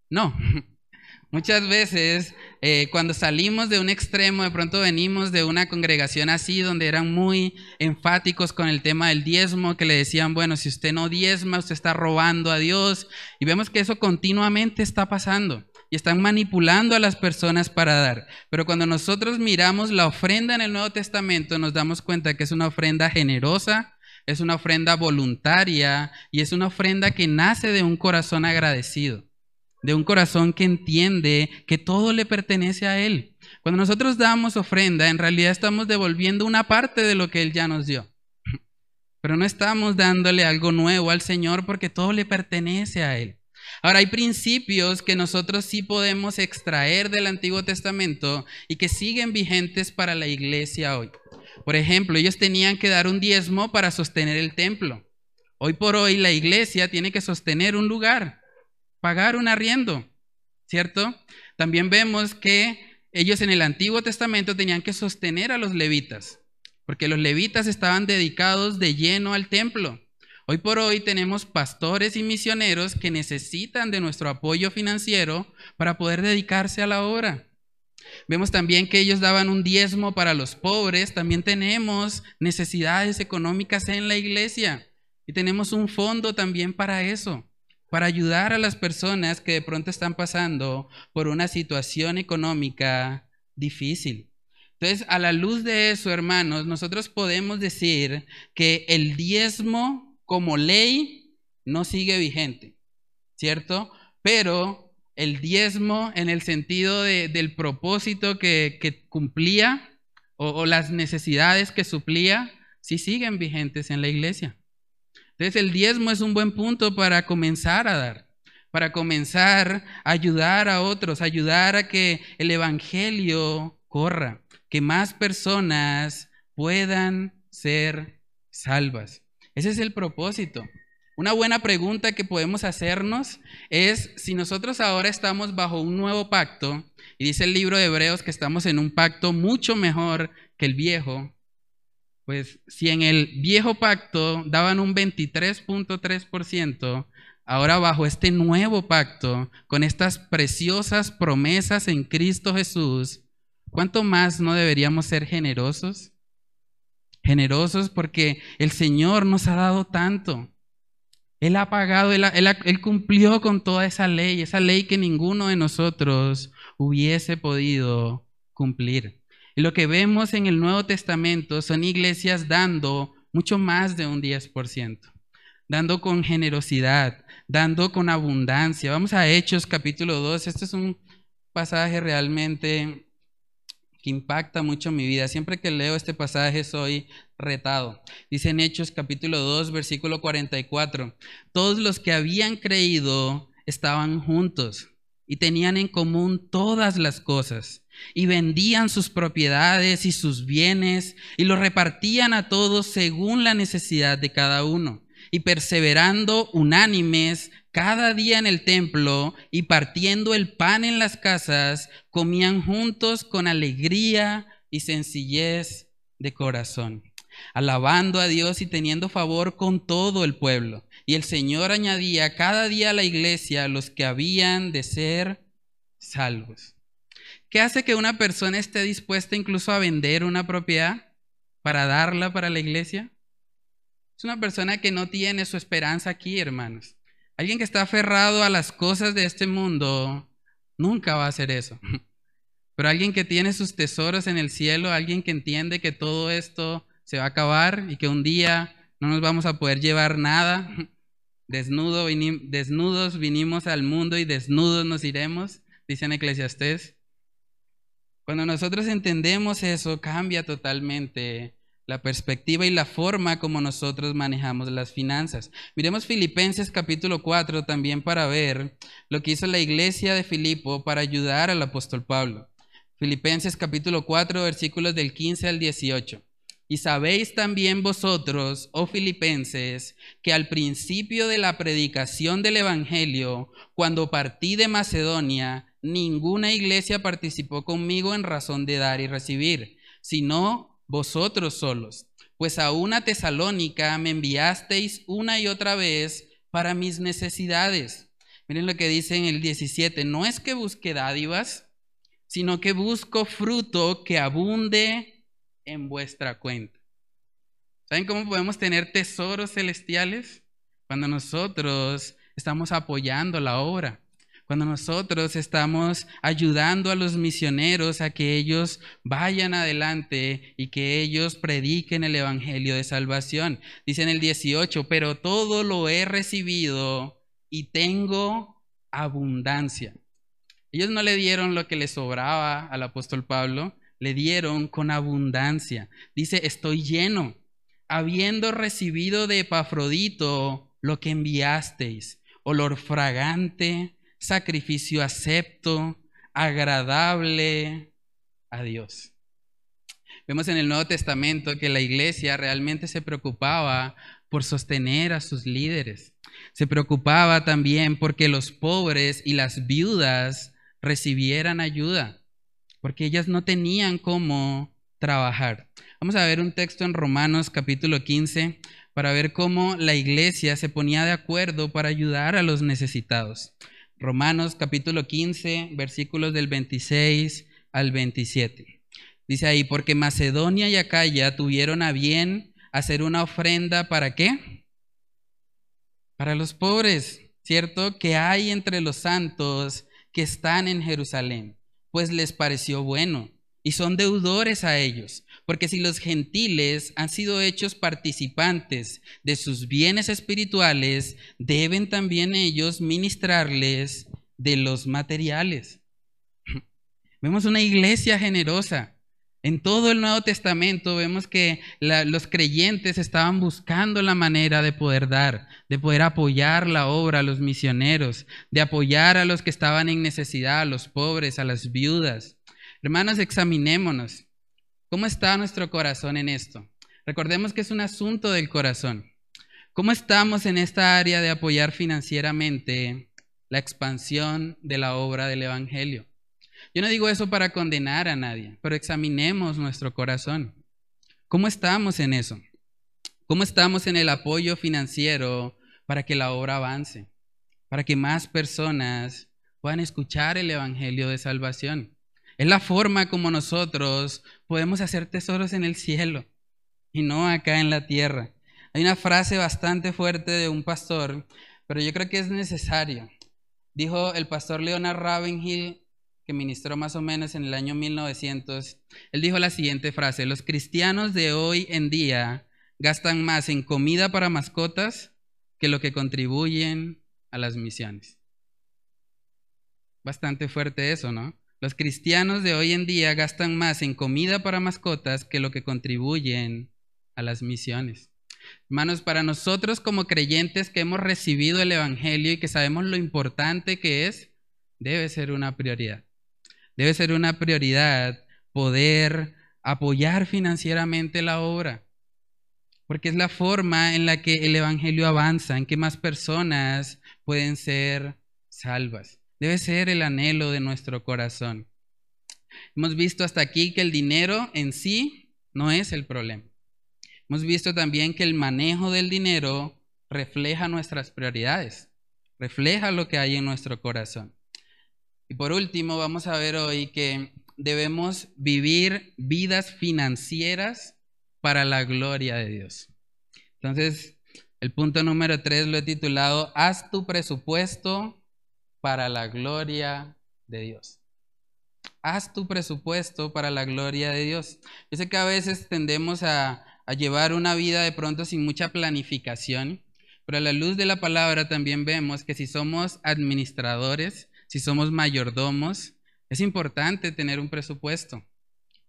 No. [LAUGHS] Muchas veces eh, cuando salimos de un extremo, de pronto venimos de una congregación así, donde eran muy enfáticos con el tema del diezmo, que le decían, bueno, si usted no diezma, usted está robando a Dios. Y vemos que eso continuamente está pasando y están manipulando a las personas para dar. Pero cuando nosotros miramos la ofrenda en el Nuevo Testamento, nos damos cuenta que es una ofrenda generosa, es una ofrenda voluntaria y es una ofrenda que nace de un corazón agradecido, de un corazón que entiende que todo le pertenece a Él. Cuando nosotros damos ofrenda, en realidad estamos devolviendo una parte de lo que Él ya nos dio. Pero no estamos dándole algo nuevo al Señor porque todo le pertenece a Él. Ahora, hay principios que nosotros sí podemos extraer del Antiguo Testamento y que siguen vigentes para la iglesia hoy. Por ejemplo, ellos tenían que dar un diezmo para sostener el templo. Hoy por hoy la iglesia tiene que sostener un lugar, pagar un arriendo, ¿cierto? También vemos que ellos en el Antiguo Testamento tenían que sostener a los levitas, porque los levitas estaban dedicados de lleno al templo. Hoy por hoy tenemos pastores y misioneros que necesitan de nuestro apoyo financiero para poder dedicarse a la obra. Vemos también que ellos daban un diezmo para los pobres. También tenemos necesidades económicas en la iglesia y tenemos un fondo también para eso, para ayudar a las personas que de pronto están pasando por una situación económica difícil. Entonces, a la luz de eso, hermanos, nosotros podemos decir que el diezmo como ley no sigue vigente, ¿cierto? Pero el diezmo en el sentido del propósito que, cumplía o, o, las necesidades que suplía, sí siguen vigentes en la iglesia. Entonces el diezmo es un buen punto para comenzar a dar, para comenzar a ayudar a otros, ayudar a que el Evangelio corra que más personas puedan ser salvas. Ese es el propósito. Una buena pregunta que podemos hacernos es si nosotros ahora estamos bajo un nuevo pacto, y dice el libro de Hebreos que estamos en un pacto mucho mejor que el viejo, pues si en el viejo pacto daban un 23.3%, ahora bajo este nuevo pacto, con estas preciosas promesas en Cristo Jesús, ¿Cuánto más no deberíamos ser generosos? Generosos porque el Señor nos ha dado tanto. Él ha pagado, él, él, cumplió con toda esa ley, esa ley que ninguno de nosotros hubiese podido cumplir. Y lo que vemos en el Nuevo Testamento son iglesias dando mucho más de un 10%, dando con generosidad, dando con abundancia. Vamos a Hechos capítulo 2, este es un pasaje realmente que impacta mucho mi vida. Siempre que leo este pasaje soy retado. Dice en Hechos capítulo 2, versículo 44, todos los que habían creído estaban juntos y tenían en común todas las cosas y vendían sus propiedades y sus bienes y los repartían a todos según la necesidad de cada uno y perseverando unánimes cada día en el templo y partiendo el pan en las casas, comían juntos con alegría y sencillez de corazón, alabando a Dios y teniendo favor con todo el pueblo. Y el Señor añadía cada día a la iglesia los que habían de ser salvos. ¿Qué hace que una persona esté dispuesta incluso a vender una propiedad para darla para la iglesia? Es una persona que no tiene su esperanza aquí, hermanos. Alguien que está aferrado a las cosas de este mundo nunca va a hacer eso. [LAUGHS] Pero alguien que tiene sus tesoros en el cielo, alguien que entiende que todo esto se va a acabar y que un día no nos vamos a poder llevar nada. [LAUGHS] Desnudo, desnudos vinimos al mundo y desnudos nos iremos, dice en Eclesiastés. Cuando nosotros entendemos eso, cambia totalmente la perspectiva y la forma como nosotros manejamos las finanzas. Miremos Filipenses capítulo 4 también para ver lo que hizo la iglesia de Filipo para ayudar al apóstol Pablo. Filipenses capítulo 4 versículos del 15 al 18. Y sabéis también vosotros, oh filipenses, que al principio de la predicación del Evangelio, cuando partí de Macedonia, ninguna iglesia participó conmigo en razón de dar y recibir, sino vosotros solos, pues a una tesalónica me enviasteis una y otra vez para mis necesidades. Miren lo que dice en el 17, no es que busque dádivas, sino que busco fruto que abunde en vuestra cuenta. ¿Saben cómo podemos tener tesoros celestiales? Cuando nosotros estamos apoyando la obra. Cuando nosotros estamos ayudando a los misioneros a que ellos vayan adelante y que ellos prediquen el Evangelio de salvación. Dice en el 18, pero todo lo he recibido y tengo abundancia. Ellos no le dieron lo que le sobraba al apóstol Pablo, le dieron con abundancia. Dice, estoy lleno, habiendo recibido de Epafrodito lo que enviasteis, olor fragante, sacrificio acepto, agradable a Dios. Vemos en el Nuevo Testamento que la iglesia realmente se preocupaba por sostener a sus líderes. Se preocupaba también porque los pobres y las viudas recibieran ayuda, porque ellas no tenían cómo trabajar. Vamos a ver un texto en Romanos capítulo 15 para ver cómo la iglesia se ponía de acuerdo para ayudar a los necesitados. Romanos capítulo 15, versículos del 26 al 27. Dice ahí, porque Macedonia y Acaya tuvieron a bien hacer una ofrenda para qué? Para los pobres, ¿cierto? Que hay entre los santos que están en Jerusalén, pues les pareció bueno. Y son deudores a ellos. Porque si los gentiles han sido hechos participantes de sus bienes espirituales, deben también ellos ministrarles de los materiales. [LAUGHS] Vemos una iglesia generosa. En todo el Nuevo Testamento vemos que los creyentes estaban buscando la manera de poder dar, de poder apoyar la obra a los misioneros, de apoyar a los que estaban en necesidad, a los pobres, a las viudas. Hermanos, examinémonos. ¿Cómo está nuestro corazón en esto? Recordemos que es un asunto del corazón. ¿Cómo estamos en esta área de apoyar financieramente la expansión de la obra del Evangelio? Yo no digo eso para condenar a nadie, pero examinemos nuestro corazón. ¿Cómo estamos en eso? ¿Cómo estamos en el apoyo financiero para que la obra avance? Para que más personas puedan escuchar el Evangelio de salvación. Es la forma como nosotros podemos hacer tesoros en el cielo y no acá en la tierra. Hay una frase bastante fuerte de un pastor, pero yo creo que es necesario. Dijo el pastor Leonard Ravenhill, que ministró más o menos en el año 1900, él dijo la siguiente frase, los cristianos de hoy en día gastan más en comida para mascotas que lo que contribuyen a las misiones. Bastante fuerte eso, ¿no? Los cristianos de hoy en día gastan más en comida para mascotas que lo que contribuyen a las misiones. Hermanos, para nosotros como creyentes que hemos recibido el Evangelio y que sabemos lo importante que es, debe ser una prioridad. Debe ser una prioridad poder apoyar financieramente la obra, porque es la forma en la que el Evangelio avanza, en que más personas pueden ser salvas. Debe ser el anhelo de nuestro corazón. Hemos visto hasta aquí que el dinero en sí no es el problema. Hemos visto también que el manejo del dinero refleja nuestras prioridades, refleja lo que hay en nuestro corazón. Y por último, vamos a ver hoy que debemos vivir vidas financieras para la gloria de Dios. Entonces, el punto número tres lo he titulado, haz tu presupuesto para la gloria de Dios. Haz tu presupuesto para la gloria de Dios. Yo sé que a veces tendemos a, llevar una vida de pronto sin mucha planificación, pero a la luz de la palabra también vemos que si somos administradores, si somos mayordomos, es importante tener un presupuesto.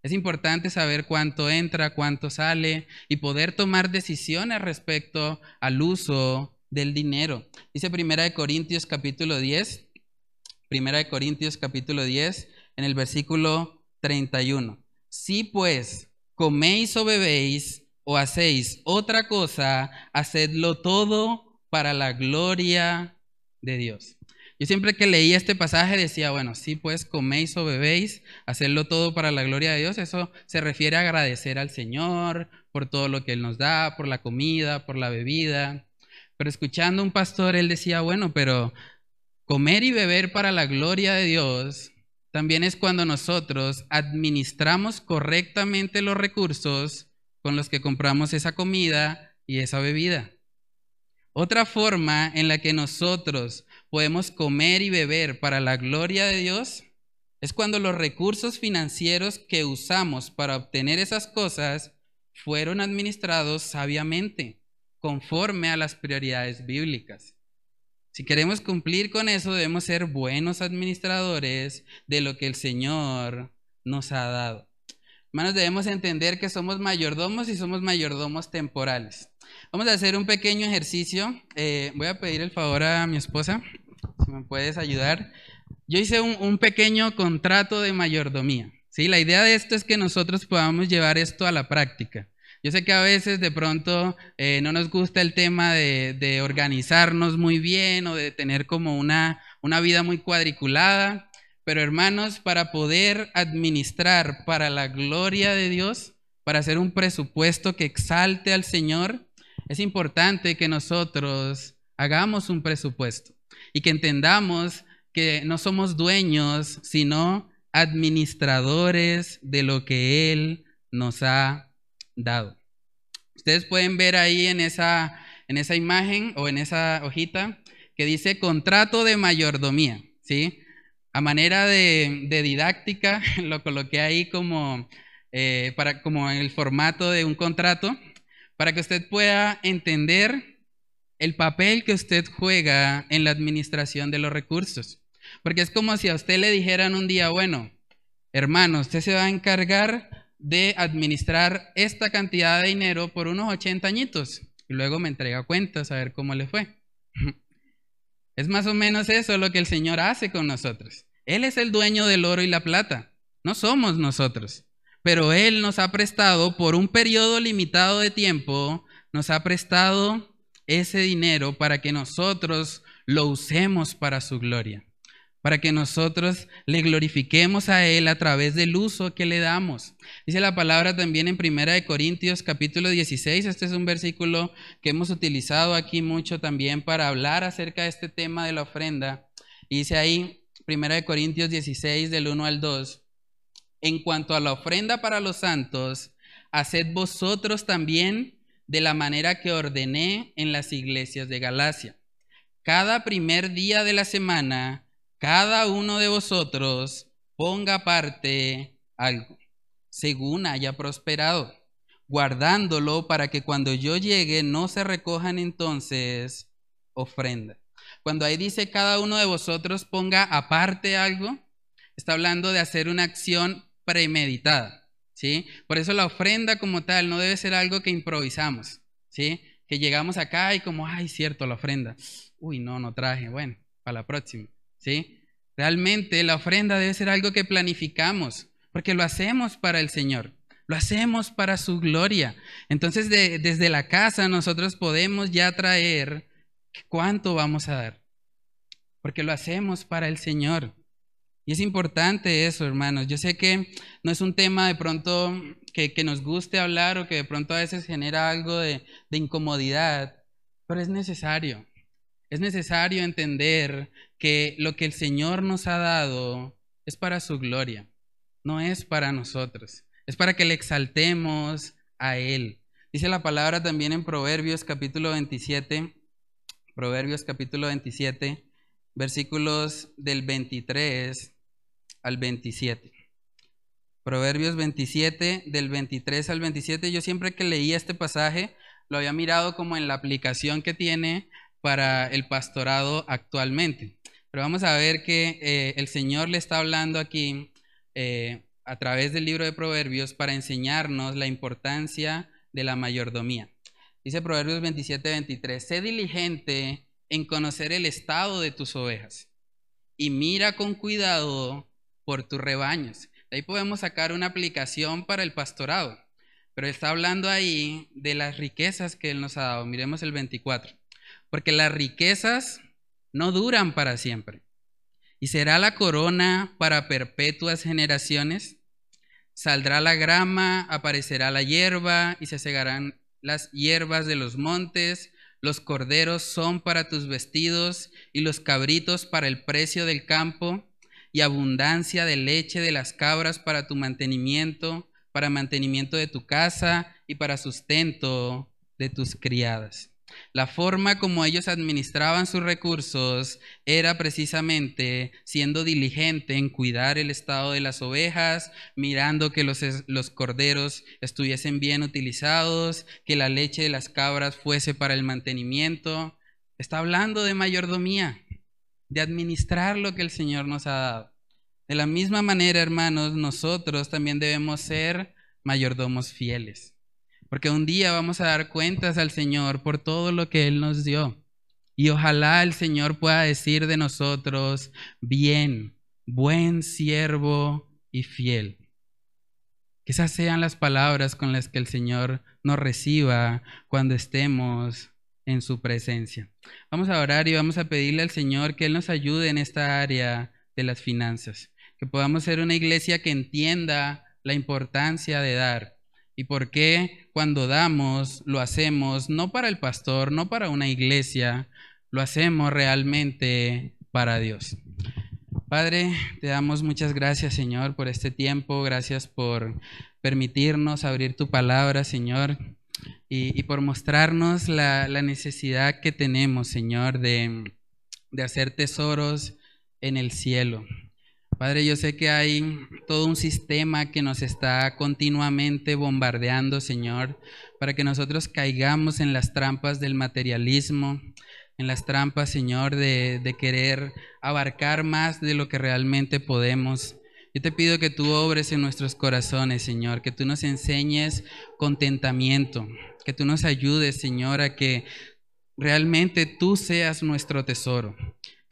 Es importante saber cuánto entra, cuánto sale y poder tomar decisiones respecto al uso del dinero. Dice Primera de Corintios capítulo 10, Primera de Corintios capítulo 10, en el versículo 31. Si pues coméis o bebéis o hacéis otra cosa, hacedlo todo para la gloria de Dios. Yo siempre que leía este pasaje decía, bueno, si pues coméis o bebéis, hacedlo todo para la gloria de Dios. Eso se refiere a agradecer al Señor por todo lo que Él nos da, por la comida, por la bebida. Pero escuchando a un pastor, él decía, bueno, pero comer y beber para la gloria de Dios también es cuando nosotros administramos correctamente los recursos con los que compramos esa comida y esa bebida. Otra forma en la que nosotros podemos comer y beber para la gloria de Dios es cuando los recursos financieros que usamos para obtener esas cosas fueron administrados sabiamente conforme a las prioridades bíblicas. Si queremos cumplir con eso, debemos ser buenos administradores de lo que el Señor nos ha dado. Hermanos, debemos entender que somos mayordomos y somos mayordomos temporales. Vamos a hacer un pequeño ejercicio. Eh, voy a pedir el favor a mi esposa, si me puedes ayudar. Yo hice un, un pequeño contrato de mayordomía. ¿sí? La idea de esto es que nosotros podamos llevar esto a la práctica. Yo sé que a veces de pronto eh, no nos gusta el tema de, organizarnos muy bien o de tener como una, una vida muy cuadriculada, pero hermanos, para poder administrar para la gloria de Dios, para hacer un presupuesto que exalte al Señor, es importante que nosotros hagamos un presupuesto y que entendamos que no somos dueños, sino administradores de lo que Él nos ha dado. Ustedes pueden ver ahí en esa, en esa imagen o en esa hojita que dice contrato de mayordomía, ¿sí? A manera de, didáctica, [LAUGHS] lo coloqué ahí como, eh, para, como en el formato de un contrato, para que usted pueda entender el papel que usted juega en la administración de los recursos. Porque es como si a usted le dijeran un día, bueno, hermano, usted se va a encargar de administrar esta cantidad de dinero por unos 80 añitos y luego me entrega cuentas a ver cómo le fue. [LAUGHS] Es más o menos eso lo que el Señor hace con nosotros. Él es el dueño del oro y la plata, no somos nosotros. Pero Él nos ha prestado por un periodo limitado de tiempo, nos ha prestado ese dinero para que nosotros lo usemos para su gloria para que nosotros le glorifiquemos a Él a través del uso que le damos. Dice la palabra también en Primera de Corintios capítulo 16, este es un versículo que hemos utilizado aquí mucho también para hablar acerca de este tema de la ofrenda. dice ahí, Primera de Corintios 16 del 1 al 2, en cuanto a la ofrenda para los santos, haced vosotros también de la manera que ordené en las iglesias de Galacia. Cada primer día de la semana, cada uno de vosotros ponga parte algo, según haya prosperado, guardándolo para que cuando yo llegue no se recojan entonces ofrenda. Cuando ahí dice cada uno de vosotros ponga aparte algo, está hablando de hacer una acción premeditada, ¿sí? Por eso la ofrenda como tal no debe ser algo que improvisamos, ¿sí? Que llegamos acá y como, ay, cierto, la ofrenda. Uy, no, no traje, bueno, para la próxima. ¿Sí? Realmente la ofrenda debe ser algo que planificamos, porque lo hacemos para el Señor, lo hacemos para su gloria. Entonces desde la casa nosotros podemos ya traer cuánto vamos a dar, porque lo hacemos para el Señor. Y es importante eso, hermanos. Yo sé que no es un tema de pronto que, nos guste hablar o que de pronto a veces genera algo de incomodidad, pero es necesario. Es necesario entender que lo que el Señor nos ha dado es para su gloria, no es para nosotros, es para que le exaltemos a Él. Dice la palabra también en Proverbios capítulo 27, Proverbios capítulo 27, versículos del 23 al 27. Proverbios 27, del 23 al 27. Yo siempre que leía este pasaje, lo había mirado como en la aplicación que tiene para el pastorado actualmente. Pero vamos a ver que eh, el Señor le está hablando aquí eh, a través del libro de Proverbios para enseñarnos la importancia de la mayordomía. Dice Proverbios 27, 23, sé diligente en conocer el estado de tus ovejas y mira con cuidado por tus rebaños. De ahí podemos sacar una aplicación para el pastorado, pero está hablando ahí de las riquezas que Él nos ha dado. Miremos el 24 porque las riquezas no duran para siempre. ¿Y será la corona para perpetuas generaciones? Saldrá la grama, aparecerá la hierba y se cegarán las hierbas de los montes. Los corderos son para tus vestidos y los cabritos para el precio del campo y abundancia de leche de las cabras para tu mantenimiento, para mantenimiento de tu casa y para sustento de tus criadas. La forma como ellos administraban sus recursos era precisamente siendo diligente en cuidar el estado de las ovejas, mirando que los, los, corderos estuviesen bien utilizados, que la leche de las cabras fuese para el mantenimiento. Está hablando de mayordomía, de administrar lo que el Señor nos ha dado. De la misma manera, hermanos, nosotros también debemos ser mayordomos fieles. Porque un día vamos a dar cuentas al Señor por todo lo que Él nos dio. Y ojalá el Señor pueda decir de nosotros, bien, buen siervo y fiel. Que esas sean las palabras con las que el Señor nos reciba cuando estemos en su presencia. Vamos a orar y vamos a pedirle al Señor que Él nos ayude en esta área de las finanzas. Que podamos ser una iglesia que entienda la importancia de dar y por qué cuando damos, lo hacemos no para el pastor, no para una iglesia, lo hacemos realmente para Dios. Padre, te damos muchas gracias, Señor, por este tiempo, gracias por permitirnos abrir tu palabra, Señor, y, por mostrarnos la, necesidad que tenemos, Señor, de, de hacer tesoros en el cielo. Padre, yo sé que hay todo un sistema que nos está continuamente bombardeando, Señor, para que nosotros caigamos en las trampas del materialismo, en las trampas, Señor, de, querer abarcar más de lo que realmente podemos. Yo te pido que tú obres en nuestros corazones, Señor, que tú nos enseñes contentamiento, que tú nos ayudes, Señor, a que realmente tú seas nuestro tesoro,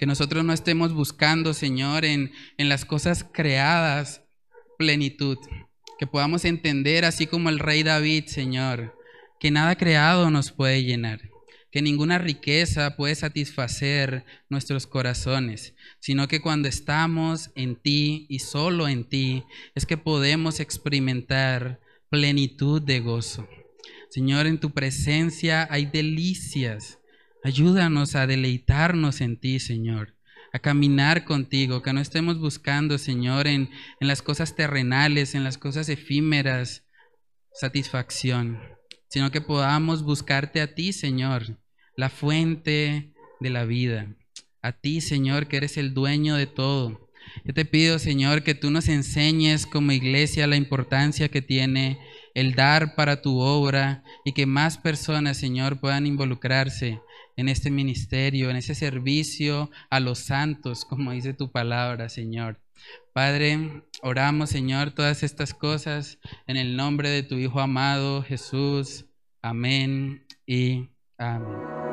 que nosotros no estemos buscando, Señor, en, en las cosas creadas plenitud, que podamos entender, así como el rey David, Señor, que nada creado nos puede llenar que ninguna riqueza puede satisfacer nuestros corazones, sino que cuando estamos en ti y solo en ti, es que podemos experimentar plenitud de gozo. Señor, en tu presencia hay delicias. Ayúdanos a deleitarnos en ti, Señor, a caminar contigo, que no estemos buscando, Señor, en, en las cosas terrenales, en las cosas efímeras, satisfacción, sino que podamos buscarte a ti, Señor, la fuente de la vida. A ti, Señor, que eres el dueño de todo. Yo te pido, Señor, que tú nos enseñes como iglesia la importancia que tiene el dar para tu obra y que más personas, Señor, puedan involucrarse en este ministerio, en ese servicio a los santos, como dice tu palabra, Señor. Padre, oramos, Señor, todas estas cosas en el nombre de tu Hijo amado, Jesús. Amén y amén.